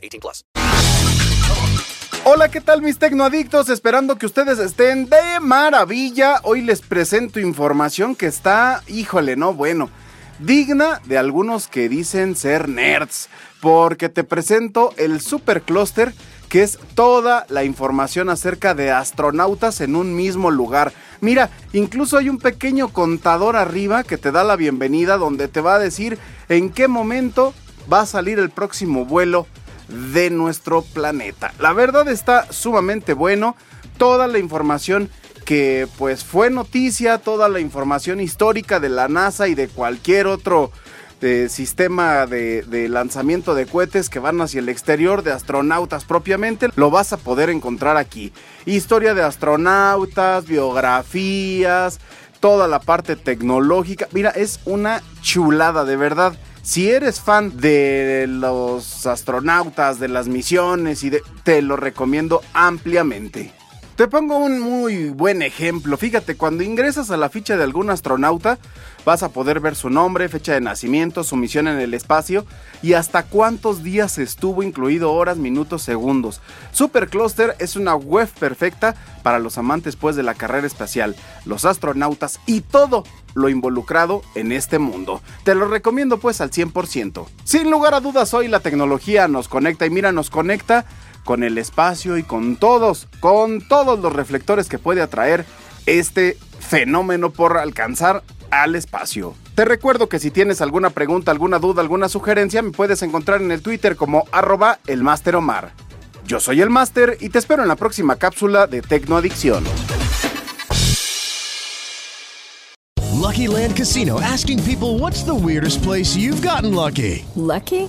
18 plus. Hola, ¿qué tal mis tecnoadictos? Esperando que ustedes estén de maravilla. Hoy les presento información que está, híjole, no, bueno, digna de algunos que dicen ser nerds. Porque te presento el supercluster que es toda la información acerca de astronautas en un mismo lugar. Mira, incluso hay un pequeño contador arriba que te da la bienvenida donde te va a decir en qué momento va a salir el próximo vuelo de nuestro planeta. La verdad está sumamente bueno. Toda la información que pues fue noticia, toda la información histórica de la NASA y de cualquier otro de sistema de, lanzamiento de cohetes que van hacia el exterior, de astronautas propiamente, lo vas a poder encontrar aquí. Historia de astronautas, biografías, toda la parte tecnológica. Mira, es una chulada, de verdad. Si eres fan de los astronautas, de las misiones y de, te lo recomiendo ampliamente. Te pongo un muy buen ejemplo. Fíjate, cuando ingresas a la ficha de algún astronauta, vas a poder ver su nombre, fecha de nacimiento, su misión en el espacio y hasta cuántos días estuvo, incluido horas, minutos, segundos. Supercluster es una web perfecta para los amantes pues de la carrera espacial, los astronautas y todo lo involucrado en este mundo. Te lo recomiendo pues al 100%. Sin lugar a dudas, hoy la tecnología nos conecta y mira, nos conecta con el espacio y con todos, con todos los reflectores que puede atraer este fenómeno por alcanzar al espacio. Te recuerdo que si tienes alguna pregunta, alguna duda, alguna sugerencia, me puedes encontrar en el Twitter como arroba el Omar. Yo soy el Master y te espero en la próxima cápsula de Tecnoadicción. Lucky Land Casino asking people what's the weirdest place you've gotten lucky? Lucky?